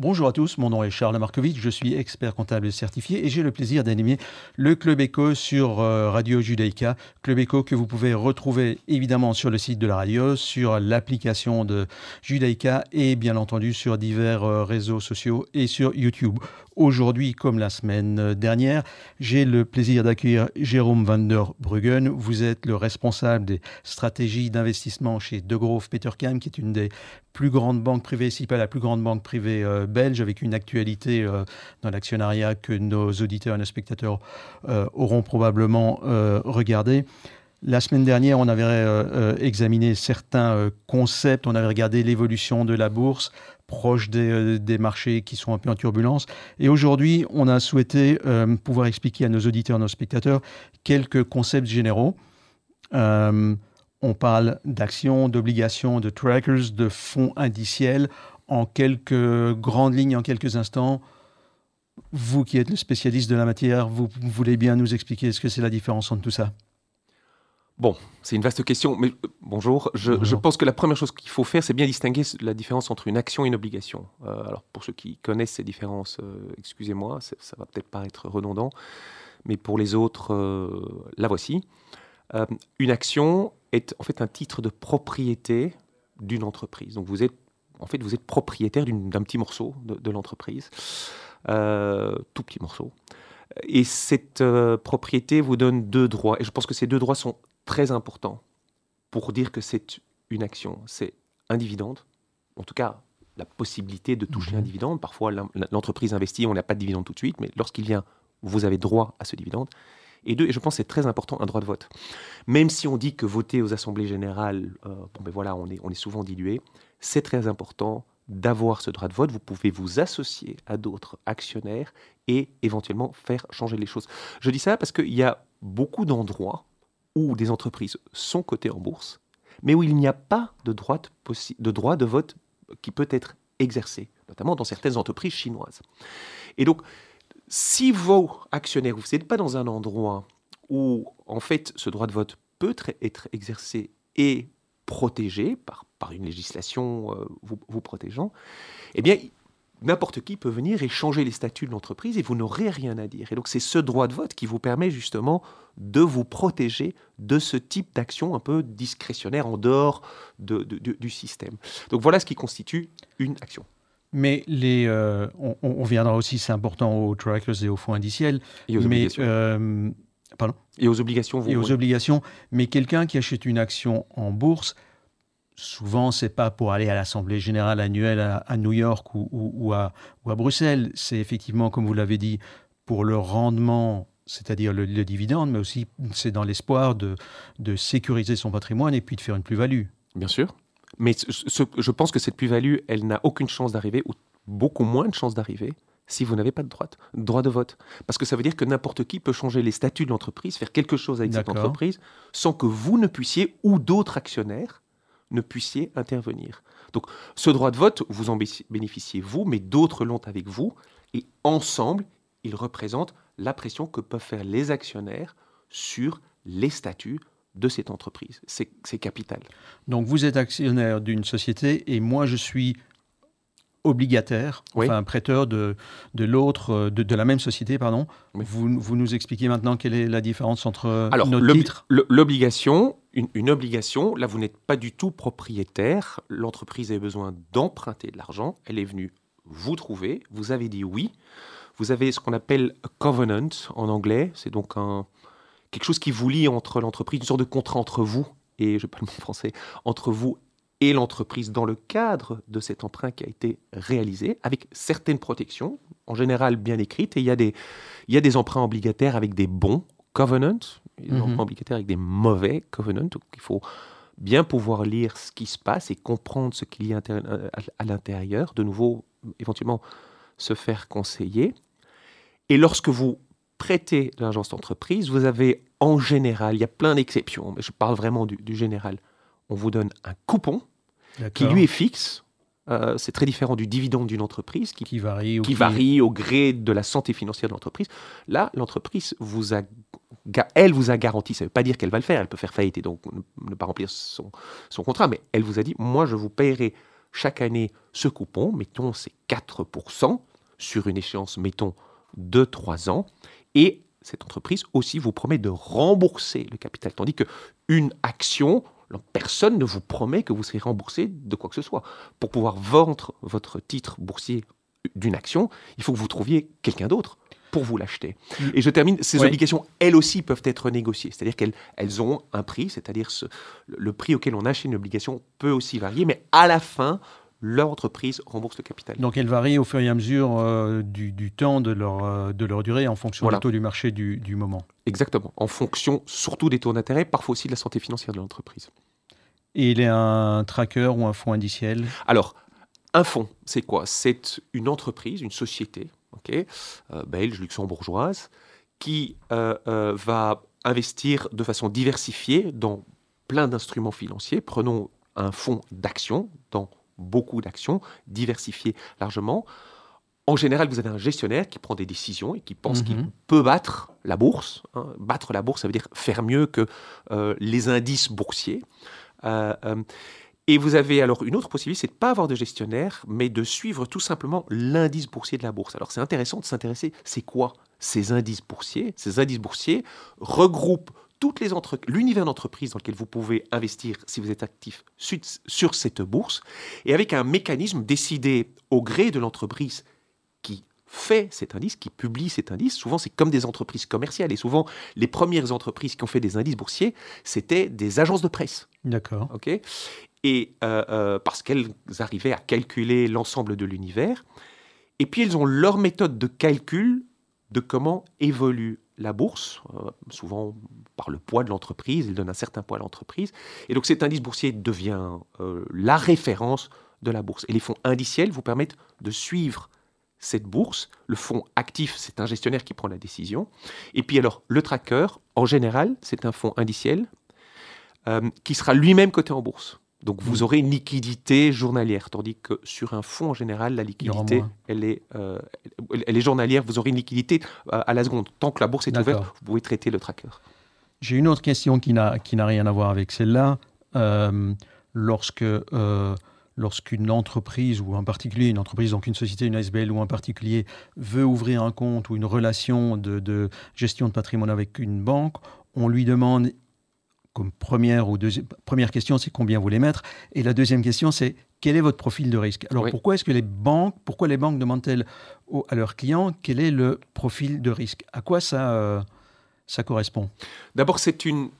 Bonjour à tous, mon nom est Charles Markovitch, je suis expert comptable certifié et j'ai le plaisir d'animer le Club Echo sur euh, Radio Judaïka. Club Echo que vous pouvez retrouver évidemment sur le site de la radio, sur l'application de Judaïka et bien entendu sur divers euh, réseaux sociaux et sur YouTube. Aujourd'hui, comme la semaine dernière, j'ai le plaisir d'accueillir Jérôme van der Bruggen. Vous êtes le responsable des stratégies d'investissement chez De Groof Petercam, qui est une des plus grandes banques privées, si pas la plus grande banque privée euh, belge, avec une actualité euh, dans l'actionnariat que nos auditeurs et nos spectateurs euh, auront probablement regardé. La semaine dernière, on avait examiné certains concepts, on avait regardé l'évolution de la bourse, proche des, marchés qui sont un peu en turbulence. Et aujourd'hui, on a souhaité pouvoir expliquer à nos auditeurs, à nos spectateurs, quelques concepts généraux. On parle d'actions, d'obligations, de trackers, de fonds indiciels en quelques grandes lignes, en quelques instants. Vous qui êtes le spécialiste de la matière, vous voulez bien nous expliquer ce que c'est la différence entre tout ça? Bon, c'est une vaste question, mais euh, bonjour. Je, pense que la première chose qu'il faut faire, c'est bien distinguer la différence entre une action et une obligation. Euh, alors, pour ceux qui connaissent ces différences, euh, excusez-moi, ça va peut-être paraître redondant, mais pour les autres, la voici. Une action est en fait un titre de propriété d'une entreprise. Donc, vous êtes, en fait, vous êtes propriétaire d'un petit morceau de, de l'entreprise, tout petit morceau. Et cette propriété vous donne deux droits. Et je pense que ces deux droits sont très important pour dire que c'est une action. C'est un dividende, en tout cas la possibilité de toucher un mhm. dividende. Parfois, l'entreprise investit, on n'a pas de dividende tout de suite, mais lorsqu'il vient, vous avez droit à ce dividende. Et deux, et je pense que c'est très important, un droit de vote. Même si on dit que voter aux assemblées générales, euh, bon ben voilà, on est, on est souvent dilué, c'est très important d'avoir ce droit de vote. Vous pouvez vous associer à d'autres actionnaires et éventuellement faire changer les choses. Je dis ça parce qu'il y a beaucoup d'endroits où des entreprises sont cotées en bourse, mais où il n'y a pas de droit de, de droit de vote qui peut être exercé, notamment dans certaines entreprises chinoises. Et donc, si vos actionnaires, vous n'êtes pas dans un endroit où, en fait, ce droit de vote peut être exercé et protégé par, par une législation euh, vous, vous protégeant, eh bien, n'importe qui peut venir et changer les statuts de l'entreprise et vous n'aurez rien à dire. Et donc c'est ce droit de vote qui vous permet justement de vous protéger de ce type d'action un peu discrétionnaire en dehors de, du système. Donc voilà ce qui constitue une action. Mais les, euh, on, viendra aussi, c'est important, aux trackers et aux fonds indiciels. Et aux mais, obligations. Euh, pardon Et aux obligations. Vous, et aux obligations. Mais quelqu'un qui achète une action en bourse, souvent, c'est pas pour aller à l'Assemblée générale annuelle à, New York ou, à, Bruxelles. C'est effectivement, comme vous l'avez dit, pour le rendement, c'est-à-dire le, dividende, mais aussi c'est dans l'espoir de, sécuriser son patrimoine et puis de faire une plus-value. Bien sûr. Mais je pense que cette plus-value, elle n'a aucune chance d'arriver, ou beaucoup moins de chances d'arriver, si vous n'avez pas de droit, droit de vote. Parce que ça veut dire que n'importe qui peut changer les statuts de l'entreprise, faire quelque chose avec cette entreprise, sans que vous ne puissiez, ou d'autres actionnaires, ne puissiez intervenir. Donc ce droit de vote, vous en bénéficiez vous, mais d'autres l'ont avec vous, et ensemble, il représente la pression que peuvent faire les actionnaires sur les statuts de cette entreprise. C'est capital. Donc vous êtes actionnaire d'une société et moi je suis obligataire, enfin prêteur de, de l'autre, euh, de, de, la même société, pardon. Vous, vous, nous expliquez maintenant quelle est la différence entre Alors, nos titres? L'obligation, une, une, obligation, là vous n'êtes pas du tout propriétaire, l'entreprise a besoin d'emprunter de l'argent, elle est venue vous trouver, vous avez dit oui, vous avez ce qu'on appelle a covenant en anglais, c'est donc un, quelque chose qui vous lie entre l'entreprise, une sorte de contrat entre vous et, je parle le mot français, entre vous et l'entreprise dans le cadre de cet emprunt qui a été réalisé, avec certaines protections, en général bien écrites. Et il y a des, il y a des emprunts obligataires avec des bons covenants, des mhm. emprunts obligataires avec des mauvais covenants. Donc il faut bien pouvoir lire ce qui se passe et comprendre ce qu'il y a à l'intérieur. De nouveau, éventuellement, se faire conseiller. Et lorsque vous prêtez de l'argent à cette entreprise, vous avez en général, il y a plein d'exceptions, mais je parle vraiment du, du général, on vous donne un coupon qui lui est fixe. Euh, c'est très différent du dividende d'une entreprise qui, varie, qui varie au gré de la santé financière de l'entreprise. Là, l'entreprise vous a, elle vous a garanti, ça ne veut pas dire qu'elle va le faire, elle peut faire faillite et donc ne, pas remplir son, son, contrat, mais elle vous a dit, moi je vous paierai chaque année ce coupon, mettons c'est 4% sur une échéance, mettons, de 3 ans, et cette entreprise aussi vous promet de rembourser le capital, tandis que une action, personne ne vous promet que vous serez remboursé de quoi que ce soit. Pour pouvoir vendre votre titre boursier d'une action, il faut que vous trouviez quelqu'un d'autre pour vous l'acheter. Mm. Et je termine, ces obligations, elles aussi, peuvent être négociées. C'est-à-dire qu'elles elles ont un prix, c'est-à-dire le prix auquel on achète une obligation peut aussi varier, mais à la fin, l'entreprise rembourse le capital. Donc elle varie au fur et à mesure euh, du, temps de leur, euh, de leur durée en fonction du taux du marché du, du, moment. Exactement, en fonction surtout des taux d'intérêt, parfois aussi de la santé financière de l'entreprise. Et il est un tracker ou un fonds indiciel? Alors, un fonds, c'est quoi? C'est une entreprise, une société okay, euh, belge, luxembourgeoise, qui va investir de façon diversifiée dans plein d'instruments financiers. Prenons un fonds d'action dans beaucoup d'actions, diversifiées largement. En général, vous avez un gestionnaire qui prend des décisions et qui pense qu'il mhm. peut battre la bourse. Hein. Battre la bourse, ça veut dire faire mieux que euh, les indices boursiers. Euh, euh, et vous avez alors une autre possibilité, c'est de ne pas avoir de gestionnaire, mais de suivre tout simplement l'indice boursier de la bourse. Alors c'est intéressant de s'intéresser, c'est quoi ces indices boursiers? Ces indices boursiers regroupent toutes les l'univers d'entreprise dans lequel vous pouvez investir si vous êtes actif sur cette bourse, et avec un mécanisme décidé au gré de l'entreprise qui fait cet indice, qui publie cet indice. Souvent, c'est comme des entreprises commerciales. Et souvent, les premières entreprises qui ont fait des indices boursiers, c'était des agences de presse. D'accord. OK? Et euh, euh, parce qu'elles arrivaient à calculer l'ensemble de l'univers. Et puis, elles ont leur méthode de calcul de comment évolue la bourse, euh, souvent par le poids de l'entreprise, il donne un certain poids à l'entreprise. Et donc cet indice boursier devient euh, la référence de la bourse. Et les fonds indiciels vous permettent de suivre cette bourse. Le fonds actif, c'est un gestionnaire qui prend la décision. Et puis alors, le tracker, en général, c'est un fonds indiciel euh, qui sera lui-même coté en bourse. Donc vous mm. aurez une liquidité journalière, tandis que sur un fonds en général, la liquidité, elle est, euh, elle est journalière. Vous aurez une liquidité euh, à la seconde. Tant que la bourse est ouverte, vous pouvez traiter le tracker. J'ai une autre question qui n'a rien à voir avec celle-là. Euh, lorsque lorsqu'une entreprise ou un particulier, une entreprise, donc une société, une SBL ou un particulier veut ouvrir un compte ou une relation de, de gestion de patrimoine avec une banque, on lui demande comme première ou deuxième première question, c'est combien vous voulez mettre, et la deuxième question, c'est quel est votre profil de risque? Alors pourquoi est-ce que les banques, pourquoi les banques demandent-elles à leurs clients quel est le profil de risque? À quoi ça euh, ça correspond? D'abord, c'est une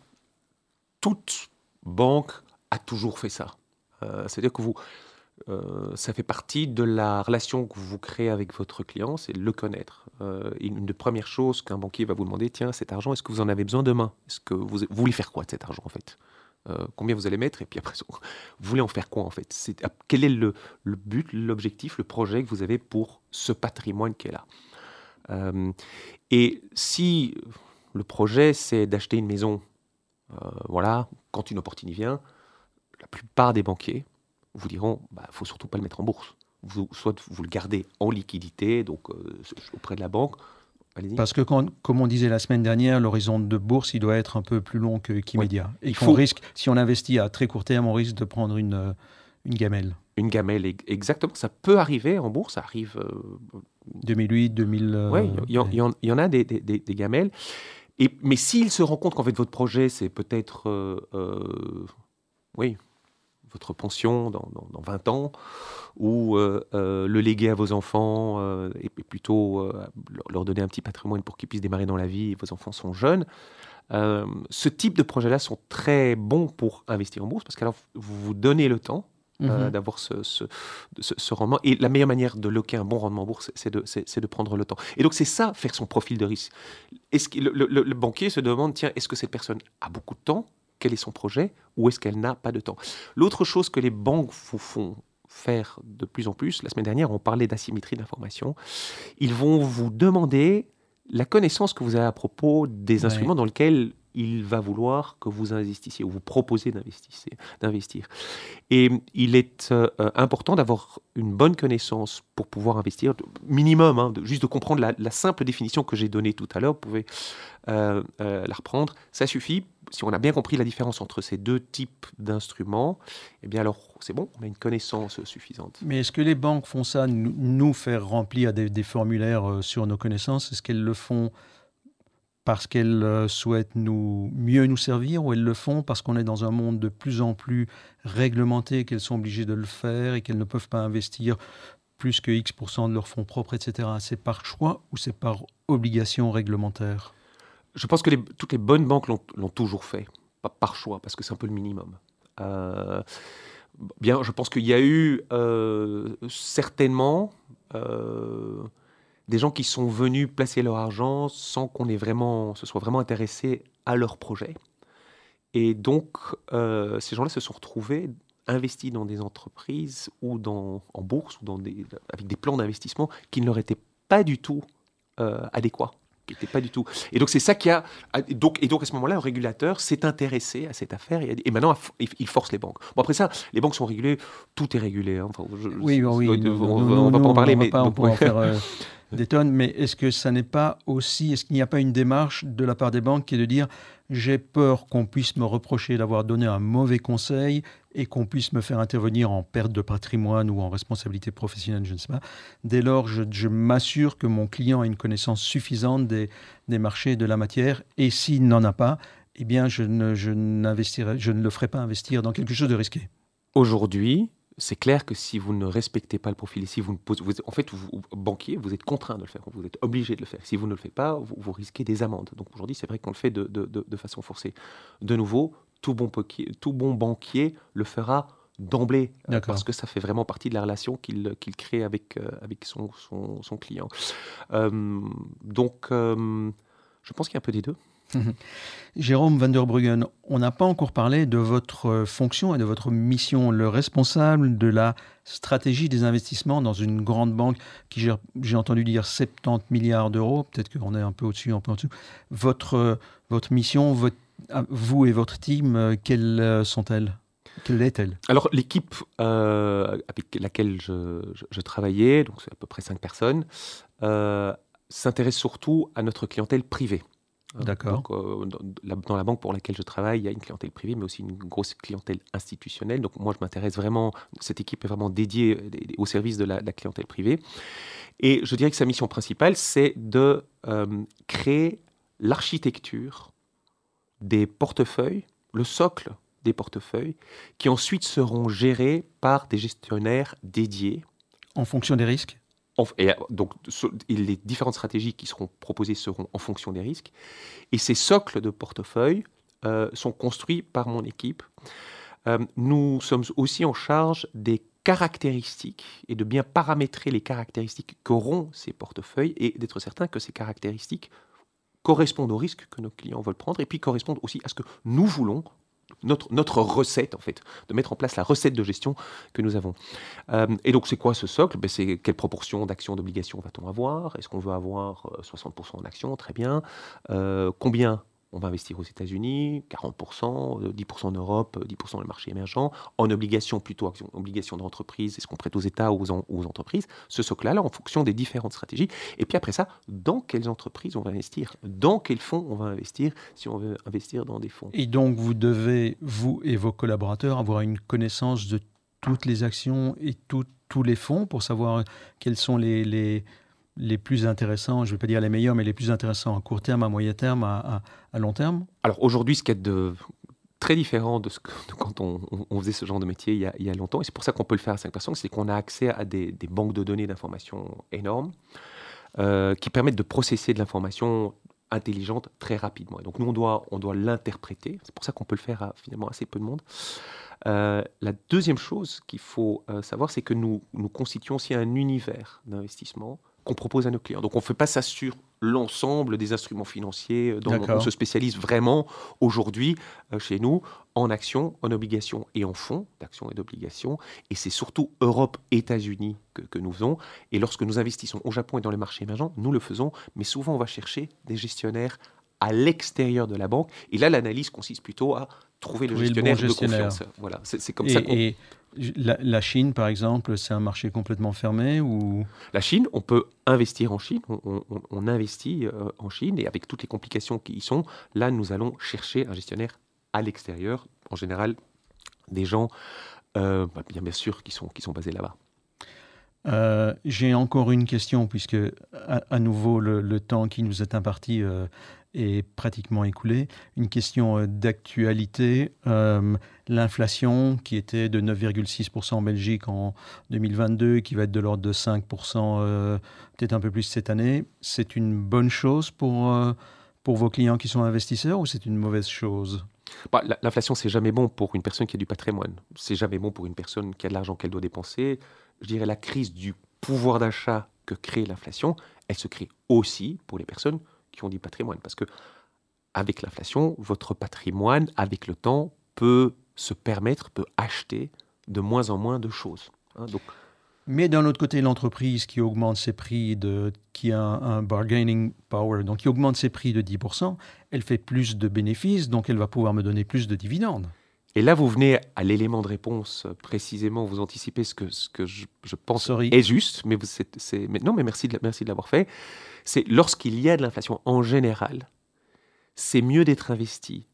toute banque a toujours fait ça. Euh, c'est-à-dire que vous euh, ça fait partie de la relation que vous créez avec votre client, c'est le connaître. Euh, une des premières choses qu'un banquier va vous demander, tiens, cet argent, est-ce que vous en avez besoin demain? Est-ce que vous, voulez faire quoi de cet argent en fait? Euh, Combien vous allez mettre? Et puis après, vous voulez en faire quoi en fait? Quel est le, but, l'objectif, le projet que vous avez pour ce patrimoine qui est là? Et si le projet, c'est d'acheter une maison, voilà, quand une opportunité vient, la plupart des banquiers, vous diront, il bah, faut surtout pas le mettre en bourse. Vous, soit vous le gardez en liquidité, donc euh, auprès de la banque. Parce que, quand, comme on disait la semaine dernière, l'horizon de bourse, il doit être un peu plus long qu'immédiat. Et qu'on risque, si on investit à très court terme, on risque de prendre une, euh, une gamelle. Une gamelle, exactement. Ça peut arriver en bourse, ça arrive. 2008, 2000. oui, il y, en a des, des, des, gamelles. Et, mais s'il se rend compte qu'en fait votre projet, c'est peut-être. Euh, oui, votre pension dans, 20 ans, ou euh, euh, le léguer à vos enfants euh, et, plutôt leur donner un petit patrimoine pour qu'ils puissent démarrer dans la vie et vos enfants sont jeunes. ce type de projets-là sont très bons pour investir en bourse parce qu'alors vous vous donnez le temps mhm. d'avoir ce, ce, rendement. Et la meilleure manière de loquer un bon rendement en bourse, c'est de, de, prendre le temps. Et donc, c'est ça, faire son profil de risque. Est-ce que le, le, banquier se demande, tiens, est-ce que cette personne a beaucoup de temps? Quel est son projet ou est-ce qu'elle n'a pas de temps. L'autre chose que les banques vous font faire de plus en plus, la semaine dernière on parlait d'asymétrie d'information, ils vont vous demander la connaissance que vous avez à propos des instruments dans lesquels il va vouloir que vous investissiez ou vous proposez d'investir. Et il est euh, important d'avoir une bonne connaissance pour pouvoir investir, minimum, hein, juste de comprendre la, simple définition que j'ai donnée tout à l'heure, vous pouvez euh, euh, la reprendre. Ça suffit. Si on a bien compris la différence entre ces deux types d'instruments, eh bien alors c'est bon, on a une connaissance suffisante. Mais est-ce que les banques font ça, nous faire remplir des, des formulaires sur nos connaissances? Est-ce qu'elles le font parce qu'elles euh, souhaitent mieux nous servir ou elles le font parce qu'on est dans un monde de plus en plus réglementé, qu'elles sont obligées de le faire et qu'elles ne peuvent pas investir plus que X% de leurs fonds propres, etc. C'est par choix ou c'est par obligation réglementaire? Je pense que toutes les bonnes banques l'ont toujours fait, pas par choix, parce que c'est un peu le minimum. Euh, bien, je pense qu'il y a eu euh, certainement des gens qui sont venus placer leur argent sans qu'on vraiment, se soit vraiment intéressé à leur projet. Et donc, euh, ces gens-là se sont retrouvés investis dans des entreprises ou dans, en bourse ou dans des, avec des plans d'investissement qui ne leur étaient pas du tout euh, adéquats. Qui n'étaient pas du tout. Et donc, c'est ça qui a. Donc, et donc, à ce moment-là, le régulateur s'est intéressé à cette affaire et, et, maintenant, il force les banques. Bon, après ça, les banques sont régulées, tout est régulé. Hein. Enfin, oui, oui, on ne va pas en parler, mais. Pas, donc, faire, euh, des tonnes, mais est-ce que ça n'est pas aussi, est-ce qu'il n'y a pas une démarche de la part des banques qui est de dire j'ai peur qu'on puisse me reprocher d'avoir donné un mauvais conseil et qu'on puisse me faire intervenir en perte de patrimoine ou en responsabilité professionnelle, je ne sais pas. Dès lors, je, m'assure que mon client a une connaissance suffisante des, marchés de la matière et s'il n'en a pas, eh bien, je ne, je, je ne le ferai pas investir dans quelque chose de risqué. Aujourd'hui, c'est clair que si vous ne respectez pas le profil, si vous ne posez, en fait, vous, banquier, vous êtes contraint de le faire, vous êtes obligé de le faire. Si vous ne le faites pas, vous, risquez des amendes. Donc aujourd'hui, c'est vrai qu'on le fait de, façon forcée. De nouveau, tout bon, tout bon banquier le fera d'emblée, euh, parce que ça fait vraiment partie de la relation qu'il crée avec, euh, avec son, son, client. Euh, donc, je pense qu'il y a un peu des deux. Jérôme van der Bruggen, on n'a pas encore parlé de votre fonction et de votre mission, le responsable de la stratégie des investissements dans une grande banque qui j'ai entendu dire 70 milliards d'euros, peut-être qu'on est un peu au-dessus, un peu au-dessous. Votre, votre mission, votre, vous et votre team, quelles sont-elles? Quelle est-elle? Alors l'équipe euh, avec laquelle je, travaillais, donc c'est à peu près 5 personnes, euh, s'intéresse surtout à notre clientèle privée. Euh, D'accord. Euh, dans la banque pour laquelle je travaille, il y a une clientèle privée, mais aussi une grosse clientèle institutionnelle. Donc moi, je m'intéresse vraiment, cette équipe est vraiment dédiée euh, au service de la, clientèle privée. Et je dirais que sa mission principale, c'est de créer l'architecture des portefeuilles, le socle des portefeuilles, qui ensuite seront gérés par des gestionnaires dédiés. En fonction des risques et euh, donc, les différentes stratégies qui seront proposées seront en fonction des risques. Et ces socles de portefeuille euh, sont construits par mon équipe. Euh, nous sommes aussi en charge des caractéristiques et de bien paramétrer les caractéristiques qu'auront ces portefeuilles et d'être certain que ces caractéristiques correspondent aux risques que nos clients veulent prendre et puis correspondent aussi à ce que nous voulons notre, notre recette, en fait, de mettre en place la recette de gestion que nous avons. Euh, et donc, c'est quoi ce socle? Ben, C'est quelle proportion d'actions d'obligations va-t-on avoir? Est-ce qu'on veut avoir 60% en actions Très bien. Euh, combien on va investir aux États-Unis, 40%, 10% en Europe, 10% dans le marché émergent, en obligations plutôt, obligations d'entreprise, est-ce qu'on prête aux États ou aux, entreprises Ce socle-là, en fonction des différentes stratégies. Et puis après ça, dans quelles entreprises on va investir Dans quels fonds on va investir si on veut investir dans des fonds Et donc, vous devez, vous et vos collaborateurs, avoir une connaissance de toutes les actions et tous les fonds pour savoir quels sont les les plus intéressants, je ne vais pas dire les meilleurs, mais les plus intéressants à court terme, à moyen terme, à, long terme Alors aujourd'hui, ce qui est très différent de, quand on, faisait ce genre de métier il y a, longtemps, et c'est pour ça qu'on peut le faire à 5 personnes, c'est qu'on a accès à des, banques de données d'informations énormes euh, qui permettent de processer de l'information intelligente très rapidement. Et donc nous, on doit, l'interpréter. C'est pour ça qu'on peut le faire à finalement assez peu de monde. Euh, la deuxième chose qu'il faut euh, savoir, c'est que nous constituons aussi un univers d'investissement qu'on propose à nos clients. Donc on ne fait pas ça sur l'ensemble des instruments financiers. Euh, dont on se spécialise vraiment aujourd'hui euh, chez nous en actions, en obligations et en fonds d'actions et d'obligations. Et c'est surtout Europe, États-Unis que, que, nous faisons. Et lorsque nous investissons au Japon et dans les marchés émergents, nous le faisons, mais souvent on va chercher des gestionnaires à l'extérieur de la banque. Et là, l'analyse consiste plutôt à trouver le gestionnaire, de confiance. Voilà, c'est comme ça. Et la, Chine, par exemple, c'est un marché complètement fermé ou? La Chine, on peut investir en Chine, on, investit euh, en Chine et avec toutes les complications qui y sont, là, nous allons chercher un gestionnaire à l'extérieur, en général des gens, euh, bah, bien, bien sûr, qui sont, qui sont basés là-bas. Euh, j'ai encore une question, puisque à, nouveau le, temps qui nous est imparti euh, est pratiquement écoulé. Une question euh, d'actualité. L'inflation, qui était de 9,6% en Belgique en 2022, qui va être de l'ordre de 5%, peut-être un peu plus cette année, c'est une bonne chose pour, pour vos clients qui sont investisseurs ou c'est une mauvaise chose? Bah, L'inflation, c'est jamais bon pour une personne qui a du patrimoine. C'est jamais bon pour une personne qui a de l'argent qu'elle doit dépenser je dirais, la crise du pouvoir d'achat que crée l'inflation, elle se crée aussi pour les personnes du patrimoine. Parce que avec l'inflation, votre patrimoine, avec le temps, peut se permettre, peut acheter de moins en moins de choses. Hein. donc, mais d'un autre côté, l'entreprise qui augmente ses prix, de, qui a un, bargaining power, donc qui augmente ses prix de 10%, elle fait plus de bénéfices, donc elle va pouvoir me donner plus de dividendes. Et là, vous venez à l'élément de réponse euh, précisément, vous anticipez ce que, ce que je, pense est juste, mais, vous, non, mais merci de, merci de l'avoir fait. C'est lorsqu'il y a de l'inflation en général, c'est mieux d'être investi,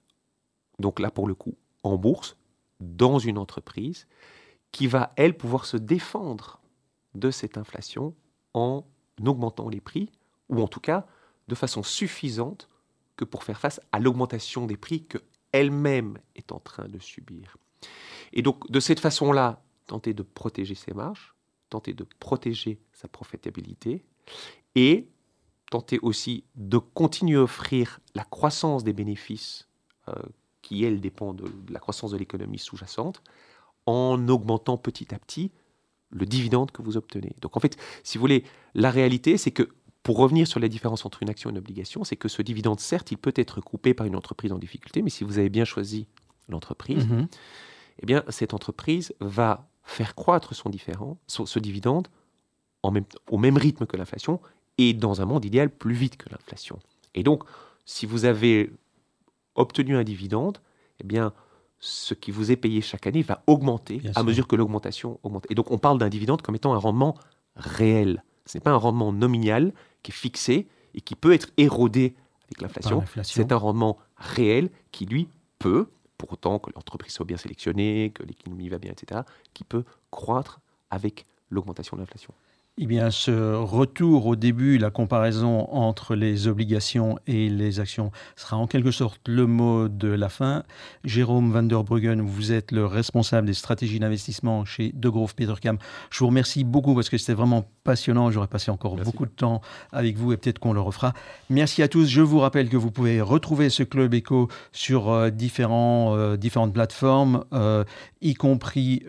donc là pour le coup, en bourse, dans une entreprise qui va, elle, pouvoir se défendre de cette inflation en augmentant les prix, ou en tout cas de façon suffisante que pour faire face à l'augmentation des prix que elle-même est en train de subir. Et donc, de cette façon-là, tenter de protéger ses marges, tenter de protéger sa profitabilité et tenter aussi de continuer à offrir la croissance des bénéfices euh, qui, elle, dépend de, la croissance de l'économie sous-jacente en augmentant petit à petit le dividende que vous obtenez. Donc en fait, si vous voulez, la réalité, c'est que pour revenir sur la différence entre une action et une obligation, c'est que ce dividende, certes, il peut être coupé par une entreprise en difficulté, mais si vous avez bien choisi l'entreprise, mhm. eh bien, cette entreprise va faire croître son, différent, ce dividende en même, au même rythme que l'inflation et dans un monde idéal plus vite que l'inflation. Et donc, si vous avez obtenu un dividende, eh bien, ce qui vous est payé chaque année va augmenter à mesure que l'augmentation augmente. Et donc, on parle d'un dividende comme étant un rendement réel. Ce n'est pas un rendement nominal qui est fixé et qui peut être érodé avec l'inflation. C'est un rendement réel qui, lui, peut, pour autant que l'entreprise soit bien sélectionnée, que l'économie va bien, etc., qui peut croître avec l'augmentation de l'inflation. Eh bien, ce retour au début, la comparaison entre les obligations et les actions sera en quelque sorte le mot de la fin. Jérôme van der Bruggen, vous êtes le responsable des stratégies d'investissement chez De Grove Petercam. Je vous remercie beaucoup parce que c'était vraiment passionnant. J'aurais passé encore beaucoup de temps avec vous et peut-être qu'on le refera. Merci à tous. Je vous rappelle que vous pouvez retrouver ce Club Eco sur euh, différents, euh, différentes plateformes, euh, y compris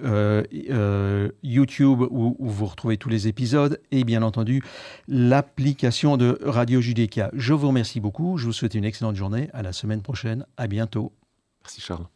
YouTube où, où vous retrouvez tous les épisodes et bien entendu l'application de Radio Judeca. Je vous remercie beaucoup. Je vous souhaite une excellente journée. À la semaine prochaine. À bientôt. Merci Charles.